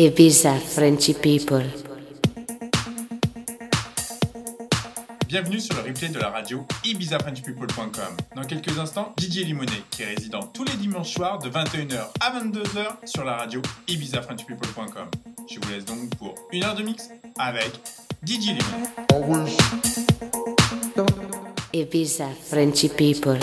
Ibiza Frenchy People. Bienvenue sur le replay de la radio ibizafrenchpeople.com. Dans quelques instants, Didier Limonet, qui est résident tous les dimanches soirs de 21h à 22h sur la radio ibizafrenchpeople.com. Je vous laisse donc pour une heure de mix avec Didier Limonet. Ibiza Frenchy People.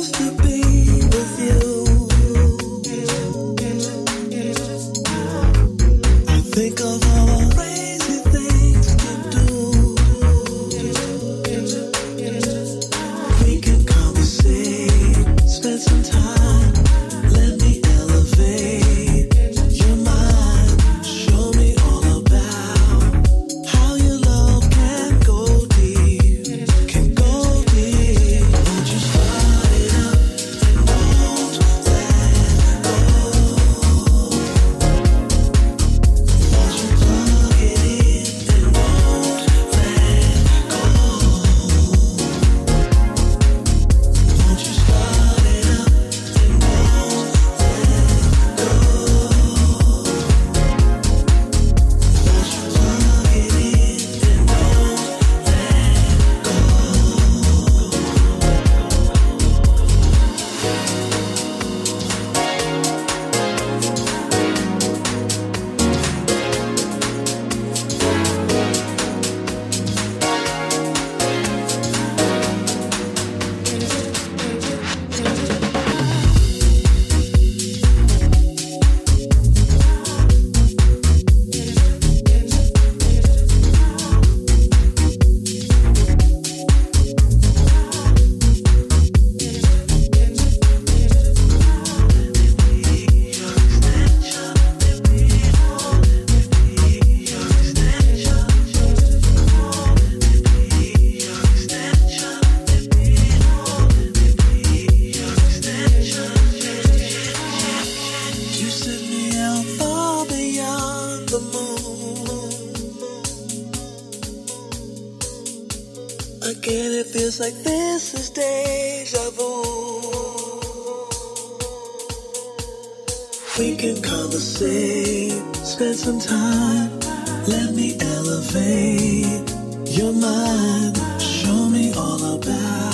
to be with you. Like this is deja vu. We can conversate, spend some time. Let me elevate your mind. Show me all about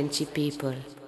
20 people.